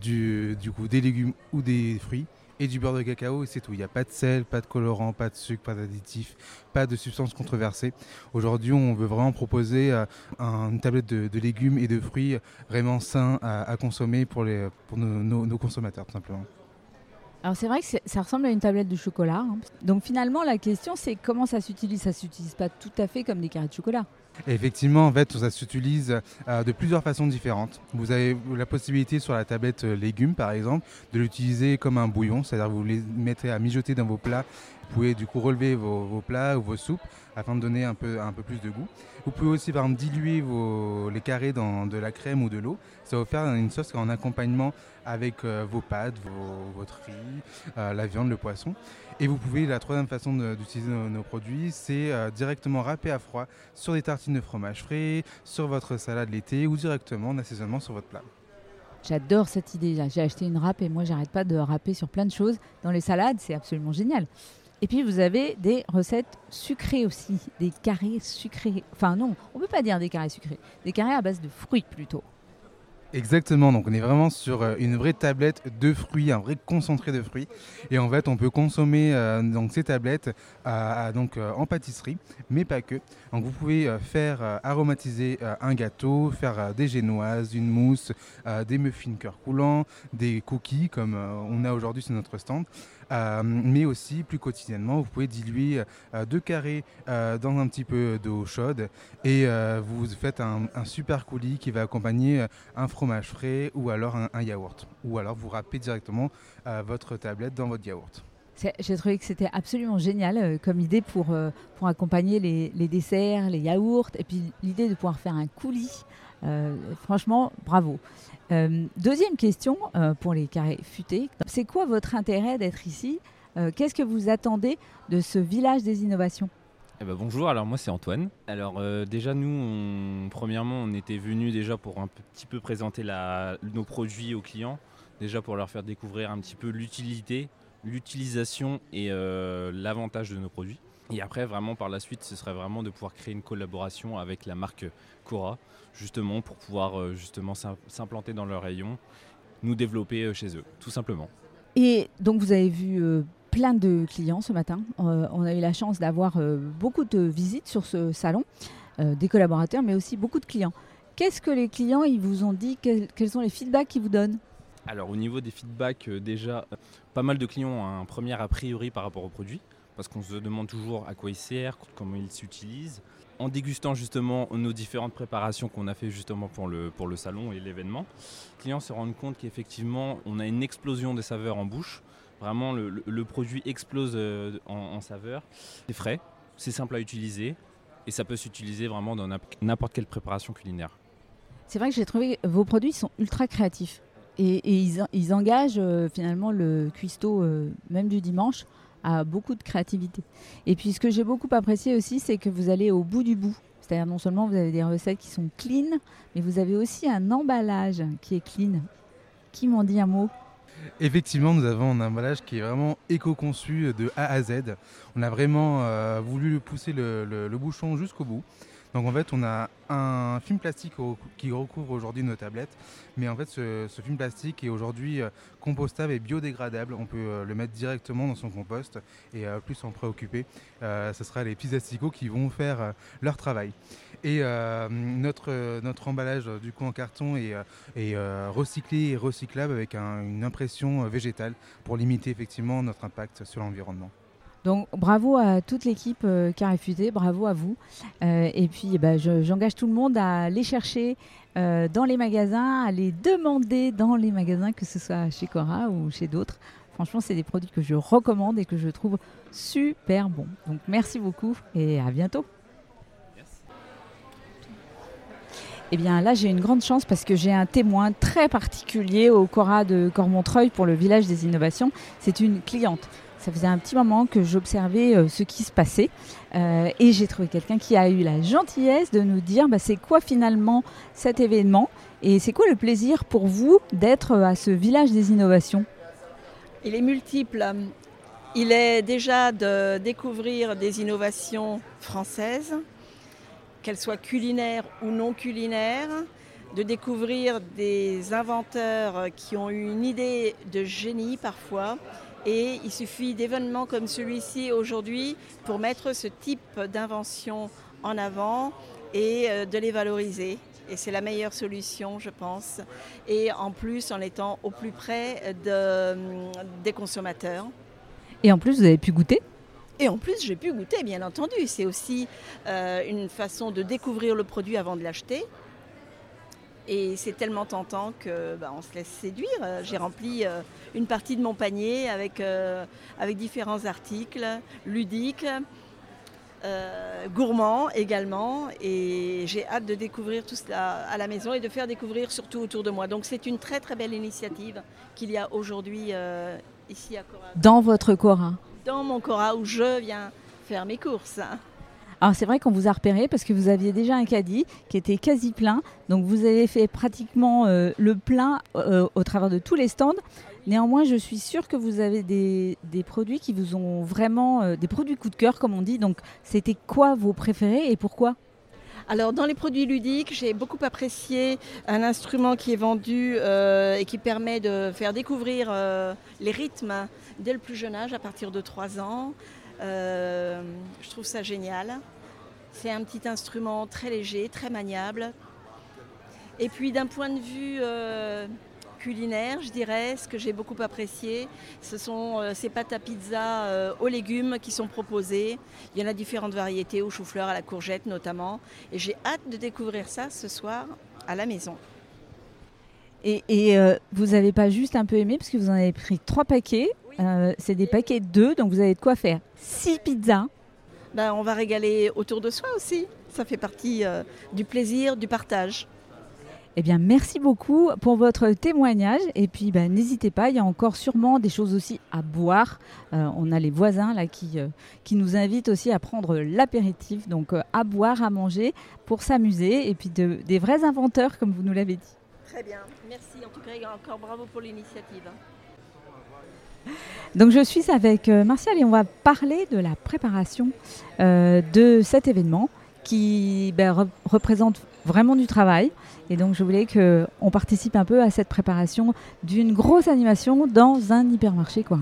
Du coup, des légumes ou des fruits et du beurre de cacao et c'est tout. Il n'y a pas de sel, pas de colorant, pas de sucre, pas d'additifs, pas de substances controversées. Aujourd'hui, on veut vraiment proposer une tablette de, légumes et de fruits vraiment sains à, consommer pour nos consommateurs, tout simplement. Alors c'est vrai que ça ressemble à une tablette de chocolat. Hein. Donc finalement la question c'est comment ça s'utilise? Ça s'utilise pas tout à fait comme des carrés de chocolat. Effectivement, en fait, ça s'utilise euh, de plusieurs façons différentes. Vous avez la possibilité sur la tablette euh, légumes, par exemple, de l'utiliser comme un bouillon, c'est-à-dire vous les mettez à mijoter dans vos plats. Vous pouvez du coup relever vos, plats ou vos soupes afin de donner un peu, un peu plus de goût. Vous pouvez aussi par exemple diluer vos, les carrés dans de la crème ou de l'eau. Ça va faire une sauce en accompagnement avec euh, vos pâtes, votre riz, la viande, le poisson. Et vous pouvez, la troisième façon d'utiliser nos, produits, c'est euh, directement râper à froid sur des tartines de fromage frais, sur votre salade l'été ou directement en assaisonnement sur votre plat. J'adore cette idée. J'ai acheté une râpe et moi, j'arrête pas de râper sur plein de choses. Dans les salades, c'est absolument génial. Et puis, vous avez des recettes sucrées aussi, des carrés sucrés. Enfin, non, on ne peut pas dire des carrés sucrés, des carrés à base de fruits plutôt. Exactement, donc on est vraiment sur euh, une vraie tablette de fruits, un vrai concentré de fruits. Et en fait, on peut consommer euh, donc ces tablettes donc, euh, en pâtisserie, mais pas que. Donc vous pouvez faire aromatiser un gâteau, faire des génoises, une mousse, des muffins cœur coulant, des cookies comme on a aujourd'hui sur notre stand. Euh, mais aussi plus quotidiennement, vous pouvez diluer euh, deux carrés euh, dans un petit peu d'eau chaude et vous faites un, super coulis qui va accompagner un fromage frais ou alors un, yaourt. Ou alors vous râpez directement votre tablette dans votre yaourt. J'ai trouvé que c'était absolument génial comme idée pour, pour accompagner les, les, desserts, les yaourts, et puis l'idée de pouvoir faire un coulis. Franchement, bravo. Euh, deuxième question euh, pour les carrés futés. C'est quoi votre intérêt d'être ici? Euh, Qu'est-ce que vous attendez de ce village des innovations? Eh ben bonjour, alors moi c'est Antoine. Alors déjà nous, premièrement, on était venus déjà pour un petit peu présenter nos produits aux clients, déjà pour leur faire découvrir un petit peu l'utilité, l'utilisation et l'avantage de nos produits. Et après, vraiment par la suite, ce serait vraiment de pouvoir créer une collaboration avec la marque Cora, justement pour pouvoir euh, justement s'implanter dans leur rayon, nous développer euh, chez eux, tout simplement. Et donc vous avez vu euh, plein de clients ce matin. on a eu la chance d'avoir beaucoup de visites sur ce salon, des collaborateurs, mais aussi beaucoup de clients. Qu'est-ce que les clients ils vous ont dit? Quels sont les feedbacks qu'ils vous donnent? Alors au niveau des feedbacks, déjà, pas mal de clients ont un premier a priori par rapport au produit, parce qu'on se demande toujours à quoi il sert, comment il s'utilise en dégustant justement nos différentes préparations qu'on a fait justement pour le, pour le salon et l'événement, les clients se rendent compte qu'effectivement on a une explosion des saveurs en bouche. Vraiment le, produit explose euh, en, saveurs. C'est frais, c'est simple à utiliser et ça peut s'utiliser vraiment dans n'importe quelle préparation culinaire. C'est vrai que j'ai trouvé vos produits sont ultra créatifs et, ils, engagent euh, finalement le cuistot euh, même du dimanche beaucoup de créativité. Et puis ce que j'ai beaucoup apprécié aussi, c'est que vous allez au bout du bout. C'est-à-dire non seulement vous avez des recettes qui sont clean, mais vous avez aussi un emballage qui est clean. Qui m'en dit un mot? Effectivement, nous avons un emballage qui est vraiment éco-conçu de A à Z. On a vraiment euh, voulu pousser le bouchon jusqu'au bout. Donc en fait, on a un film plastique qui recouvre aujourd'hui nos tablettes, mais en fait, ce, film plastique est aujourd'hui euh, compostable et biodégradable. On peut euh, le mettre directement dans son compost et euh, plus s'en préoccuper. ce sera les petits asticots qui vont faire leur travail. Et notre, notre emballage du coup en carton est, recyclé et recyclable avec une impression végétale pour limiter effectivement notre impact sur l'environnement. Donc bravo à toute l'équipe euh, qui a réfuté, bravo à vous. Euh, et puis eh ben, j'engage tout le monde à les chercher euh, dans les magasins, à les demander dans les magasins, que ce soit chez Cora ou chez d'autres. Franchement, c'est des produits que je recommande et que je trouve super bons. Donc merci beaucoup et à bientôt. Eh bien là, j'ai une grande chance parce que j'ai un témoin très particulier au Cora de Cormontreuil pour le village des innovations. C'est une cliente. Ça faisait un petit moment que j'observais ce qui se passait et j'ai trouvé quelqu'un qui a eu la gentillesse de nous dire bah, c'est quoi finalement cet événement et c'est quoi le plaisir pour vous d'être à ce village des innovations? Il est multiple. Il est déjà de découvrir des innovations françaises, qu'elles soient culinaires ou non culinaires, de découvrir des inventeurs qui ont eu une idée de génie parfois. Et il suffit d'événements comme celui-ci aujourd'hui pour mettre ce type d'invention en avant et euh, de les valoriser. Et c'est la meilleure solution, je pense. Et en plus, en étant au plus près des consommateurs. Et en plus, vous avez pu goûter? Et en plus, j'ai pu goûter, bien entendu. C'est aussi euh, une façon de découvrir le produit avant de l'acheter. Et c'est tellement tentant que bah, on se laisse séduire. J'ai rempli euh, une partie de mon panier avec, euh, avec différents articles ludiques, gourmands également. Et j'ai hâte de découvrir tout cela à la maison et de faire découvrir surtout autour de moi. Donc c'est une très très belle initiative qu'il y a aujourd'hui ici à Cora. Dans votre Cora Dans mon Cora où je viens faire mes courses. Alors c'est vrai qu'on vous a repéré parce que vous aviez déjà un caddie qui était quasi plein. Donc vous avez fait pratiquement euh, le plein euh, au travers de tous les stands. Néanmoins, je suis sûre que vous avez des, produits qui vous ont vraiment euh, des produits coup de cœur comme on dit. Donc c'était quoi vos préférés et pourquoi? Alors dans les produits ludiques, j'ai beaucoup apprécié un instrument qui est vendu et qui permet de faire découvrir les rythmes dès le plus jeune âge, à partir de 3 ans. Je trouve ça génial. C'est un petit instrument très léger, très maniable. Et puis d'un point de vue culinaire, je dirais, ce que j'ai beaucoup apprécié, ce sont euh, ces pâtes à pizza euh, aux légumes qui sont proposées. Il y en a différentes variétés, au chou-fleur, à la courgette notamment. Et j'ai hâte de découvrir ça ce soir à la maison. Et, euh, vous n'avez pas juste un peu aimé, parce que vous en avez pris trois paquets. c'est des paquets de deux, donc vous avez de quoi faire six pizzas. Ben, on va régaler autour de soi aussi. Ça fait partie du plaisir, du partage. Eh bien, merci beaucoup pour votre témoignage. Et puis, ben, n'hésitez pas, il y a encore sûrement des choses aussi à boire. Euh, on a les voisins là qui, euh, qui nous invitent aussi à prendre l'apéritif, donc euh, à boire, à manger, pour s'amuser. Et puis, de, des vrais inventeurs, comme vous nous l'avez dit. Très bien, merci. En tout cas, encore bravo pour l'initiative. Donc je suis avec Martial et on va parler de la préparation de cet événement qui ben, représente vraiment du travail. Et donc, je voulais qu'on participe un peu à cette préparation d'une grosse animation dans un hypermarché. Quoi.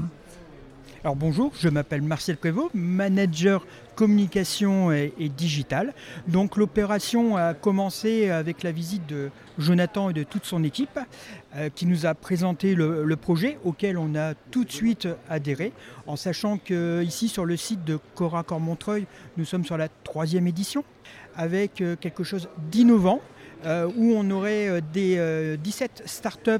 Alors bonjour, je m'appelle Marcel Prévost, manager communication et, digital. Donc l'opération a commencé avec la visite de Jonathan et de toute son équipe euh, qui nous a présenté le, projet auquel on a tout de suite adhéré en sachant qu'ici sur le site de Cora Cormontreuil, nous sommes sur la troisième édition avec euh, quelque chose d'innovant euh, où on aurait des 17 startups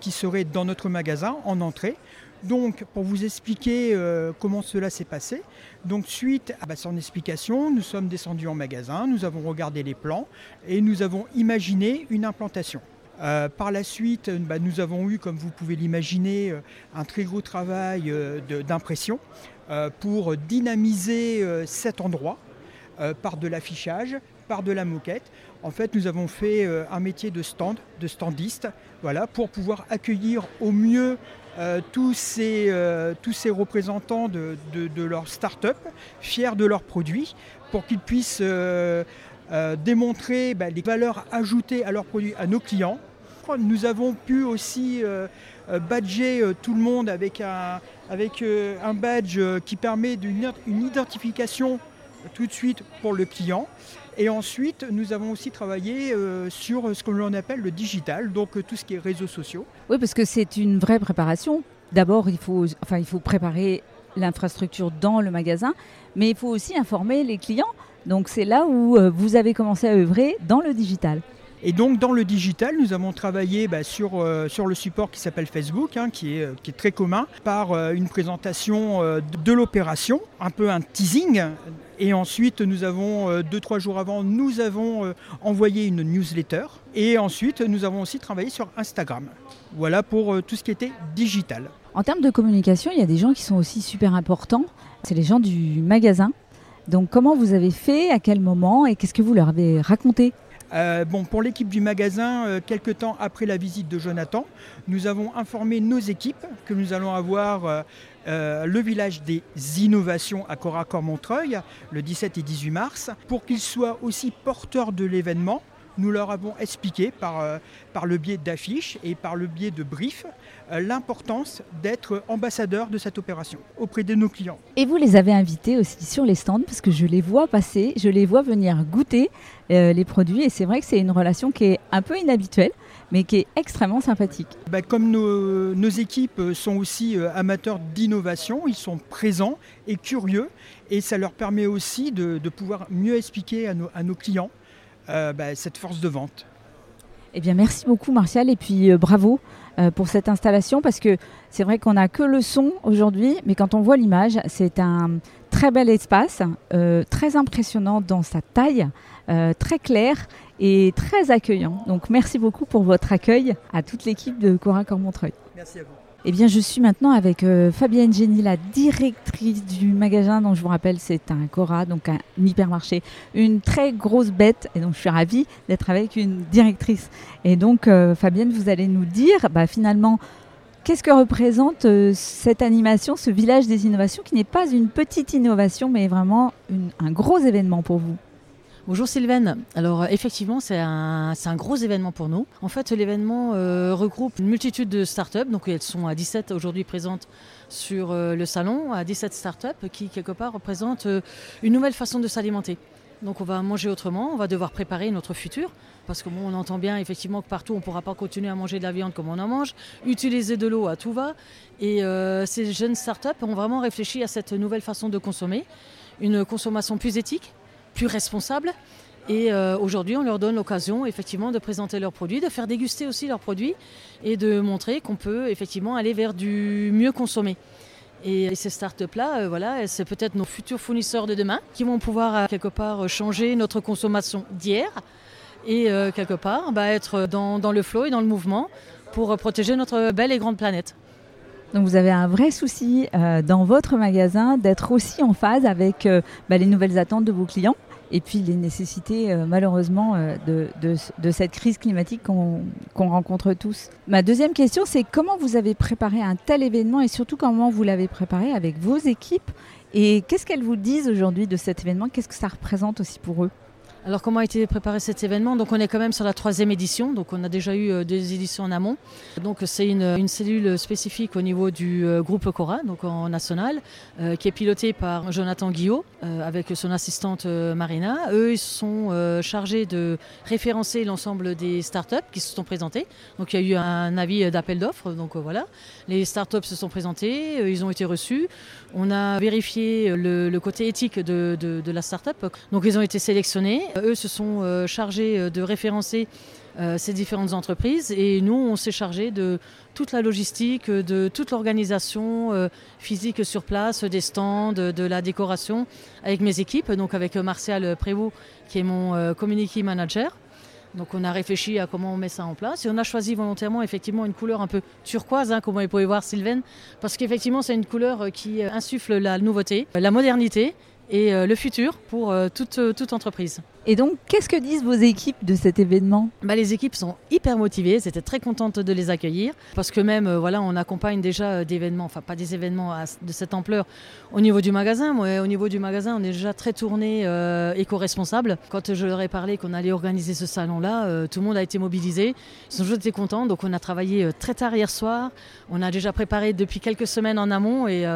qui seraient dans notre magasin en entrée. Donc, pour vous expliquer comment cela s'est passé, donc suite à son explication, nous sommes descendus en magasin, nous avons regardé les plans et nous avons imaginé une implantation. par la suite, bah, nous avons eu, comme vous pouvez l'imaginer, un très gros travail d'impression pour dynamiser cet endroit euh, par de l'affichage, par de la moquette. En fait, nous avons fait euh, un métier de stand, de standiste, voilà, pour pouvoir accueillir au mieux euh, tous, ces, tous ces représentants de, leur start-up, fiers de leurs produits, pour qu'ils puissent démontrer bah, les valeurs ajoutées à leurs produits à nos clients. Nous avons pu aussi badger tout le monde avec un, avec, un badge qui permet une identification tout de suite pour le client. Et ensuite, nous avons aussi travaillé euh, sur ce que l'on appelle le digital, donc euh, tout ce qui est réseaux sociaux. Oui, parce que c'est une vraie préparation. D'abord, il faut, préparer l'infrastructure dans le magasin, mais il faut aussi informer les clients. Donc c'est là où euh, vous avez commencé à œuvrer dans le digital. Et donc dans le digital, nous avons travaillé bah, sur, euh, sur le support qui s'appelle Facebook, hein, qui, est, qui est très commun, par euh, une présentation euh, de l'opération, un peu un teasing. Et ensuite, nous avons, deux, trois jours avant, nous avons envoyé une newsletter. Et ensuite, nous avons aussi travaillé sur Instagram. Voilà pour tout ce qui était digital. En termes de communication, il y a des gens qui sont aussi super importants. C'est les gens du magasin. Donc comment vous avez fait, à quel moment et qu'est-ce que vous leur avez raconté? Euh, bon, pour l'équipe du magasin, euh, quelques temps après la visite de Jonathan, nous avons informé nos équipes que nous allons avoir euh, le village des innovations à Coracor-Montreuil le 17 et 18 mars pour qu'ils soient aussi porteurs de l'événement nous leur avons expliqué par, euh, par le biais d'affiches et par le biais de briefs euh, l'importance d'être ambassadeur de cette opération auprès de nos clients. Et vous les avez invités aussi sur les stands parce que je les vois passer, je les vois venir goûter euh, les produits et c'est vrai que c'est une relation qui est un peu inhabituelle mais qui est extrêmement sympathique. Bah, comme nos, nos, équipes sont aussi amateurs d'innovation, ils sont présents et curieux et ça leur permet aussi de, de pouvoir mieux expliquer à nos, à nos clients euh, bah, cette force de vente. Eh bien, merci beaucoup, Martial, et puis euh, bravo euh, pour cette installation parce que c'est vrai qu'on n'a que le son aujourd'hui, mais quand on voit l'image, c'est un très bel espace, très impressionnant dans sa taille, très clair et très accueillant. Donc, merci beaucoup pour votre accueil à toute l'équipe de Cora Cormontreuil. Merci à vous. Eh bien, je suis maintenant avec euh, Fabienne Génie, la directrice du magasin, dont je vous rappelle, c'est un Cora, donc un hypermarché, une très grosse bête. Et donc, je suis ravie d'être avec une directrice. Et donc, euh, Fabienne, vous allez nous dire, bah, finalement, qu'est-ce que représente euh, cette animation, ce village des innovations, qui n'est pas une petite innovation, mais vraiment un gros événement pour vous? Bonjour Sylvaine. Alors euh, effectivement, c'est un, un, gros événement pour nous. En fait, l'événement euh, regroupe une multitude de startups. Donc elles sont à 17 aujourd'hui présentes sur euh, le salon, à 17 startups qui quelque part représentent une nouvelle façon de s'alimenter. Donc on va manger autrement, on va devoir préparer notre futur. Parce que bon, on entend bien effectivement que partout on ne pourra pas continuer à manger de la viande comme on en mange, utiliser de l'eau à tout va. Et ces jeunes startups ont vraiment réfléchi à cette nouvelle façon de consommer, une consommation plus éthique, plus responsables. Et euh, aujourd'hui, on leur donne l'occasion effectivement de présenter leurs produits, de faire déguster aussi leurs produits et de montrer qu'on peut effectivement aller vers du mieux consommé. Et ces startups-là, euh, voilà, c'est peut-être nos futurs fournisseurs de demain qui vont pouvoir euh, quelque part changer notre consommation d'hier et quelque part bah, être dans, dans, le flow et dans le mouvement pour protéger notre belle et grande planète. Donc vous avez un vrai souci euh, dans votre magasin d'être aussi en phase avec euh, bah, les nouvelles attentes de vos clients et puis les nécessités euh, malheureusement de, de, cette crise climatique qu'on rencontre tous. Ma deuxième question, c'est comment vous avez préparé un tel événement et surtout comment vous l'avez préparé avec vos équipes et qu'est-ce qu'elles vous disent aujourd'hui de cet événement? Qu'est-ce que ça représente aussi pour eux? Alors comment a été préparé cet événement? Donc on est quand même sur la troisième édition, donc on a déjà eu euh, des éditions en amont. Donc c'est une, cellule spécifique au niveau du euh, groupe Cora, donc en national, euh, qui est pilotée par Jonathan Guillot avec son assistante Marina. Eux ils sont chargés de référencer l'ensemble des startups qui se sont présentées. Donc il y a eu un avis d'appel d'offres, donc voilà. Les startups se sont présentées, ils ont été reçus. On a vérifié le, côté éthique de, de, de la startup. Donc ils ont été sélectionnés. Eux se sont euh, chargés euh, de référencer euh, ces différentes entreprises et nous, on s'est chargé de toute la logistique, de toute l'organisation physique sur place, des stands, de, la décoration avec mes équipes, donc avec Martial Prévost qui est mon community manager. Donc on a réfléchi à comment on met ça en place et on a choisi volontairement effectivement une couleur un peu turquoise, hein, comme vous pouvez voir Sylvain, parce qu'effectivement c'est une couleur qui insuffle la nouveauté, la modernité et euh, le futur pour euh, toute, euh, toute entreprise. Et donc, qu'est-ce que disent vos équipes de cet événement? Bah, Les équipes sont hyper motivées, c'était très contentes de les accueillir, parce que même, voilà, on accompagne déjà d'événements, enfin pas des événements de cette ampleur au niveau du magasin, mais au niveau du magasin, on est déjà très tourné éco-responsable. Quand je leur ai parlé qu'on allait organiser ce salon-là, tout le monde a été mobilisé, ils sont juste contents, donc on a travaillé très tard hier soir, on a déjà préparé depuis quelques semaines en amont, et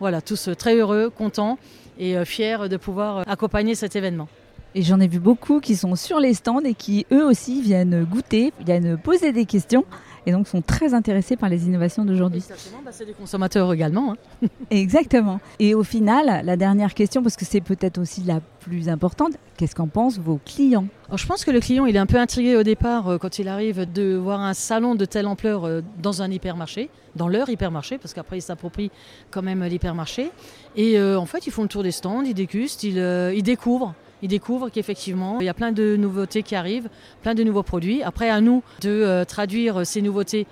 voilà, tous très heureux, contents et euh, fiers de pouvoir euh, accompagner cet événement. Et j'en ai vu beaucoup qui sont sur les stands et qui eux aussi viennent goûter, viennent poser des questions et donc sont très intéressés par les innovations d'aujourd'hui. Exactement, bah, c'est des consommateurs également. Hein. *laughs* Exactement. Et au final, la dernière question, parce que c'est peut-être aussi la plus importante, qu'est-ce qu'en pensent vos clients? Je pense que le client, il est un peu intrigué au départ euh, quand il arrive de voir un salon de telle ampleur euh, dans un hypermarché, dans leur hypermarché, parce qu'après, ils s'approprient quand même l'hypermarché. Et euh, en fait, ils font le tour des stands, ils dégustent, ils, ils découvrent ils découvrent qu'effectivement, il y a plein de nouveautés qui arrivent, plein de nouveaux produits. Après, à nous de euh, traduire ces nouveautés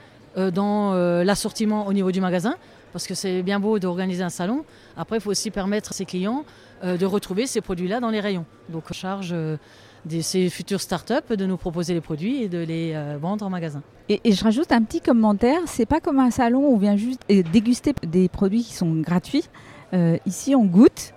dans l'assortiment au niveau du magasin, parce que c'est bien beau d'organiser un salon. Après, il faut aussi permettre à ses clients de retrouver ces produits-là dans les rayons. Donc, on charge de ces futures startups de nous proposer les produits et de les vendre en magasin. Et, et, je rajoute un petit commentaire, c'est pas comme un salon où on vient juste déguster des produits qui sont gratuits. ici, on goûte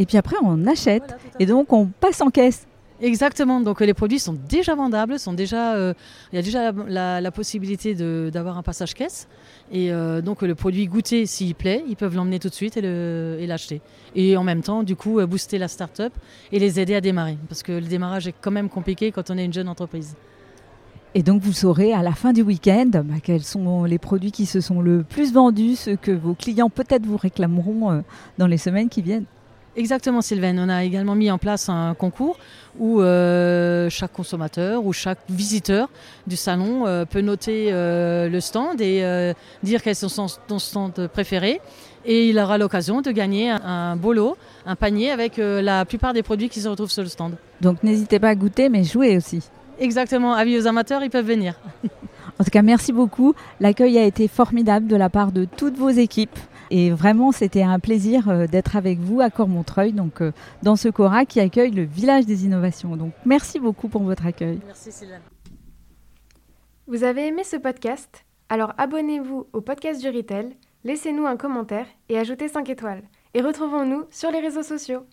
et puis après, on achète et donc on passe en caisse. Exactement, donc les produits sont déjà vendables, sont déjà, euh, il y a déjà la, possibilité d'avoir un passage caisse. Et euh, donc le produit goûté, s'il plaît, ils peuvent l'emmener tout de suite et l'acheter. Et, en même temps, du coup, euh, booster la start-up et les aider à démarrer. Parce que le démarrage est quand même compliqué quand on est une jeune entreprise. Et donc vous saurez à la fin du week-end bah, quels sont les produits qui se sont le plus vendus, ceux que vos clients peut-être vous réclameront dans les semaines qui viennent. Exactement, Sylvain. On a également mis en place un concours où euh, chaque consommateur ou chaque visiteur du salon euh, peut noter euh, le stand et dire quel est son, stand préféré. Et il aura l'occasion de gagner un, un beau lot, un panier avec la plupart des produits qui se retrouvent sur le stand. Donc n'hésitez pas à goûter, mais jouer aussi. Exactement, avis aux amateurs, ils peuvent venir. *laughs* en tout cas, merci beaucoup. L'accueil a été formidable de la part de toutes vos équipes. Et vraiment, c'était un plaisir euh, d'être avec vous à Cormontreuil, donc euh, dans ce Cora qui accueille le village des innovations. Donc merci beaucoup pour votre accueil. Merci Sylvain. Vous avez aimé ce podcast? Alors abonnez-vous au podcast du Retail, laissez-nous un commentaire et ajoutez 5 étoiles. Et retrouvons-nous sur les réseaux sociaux.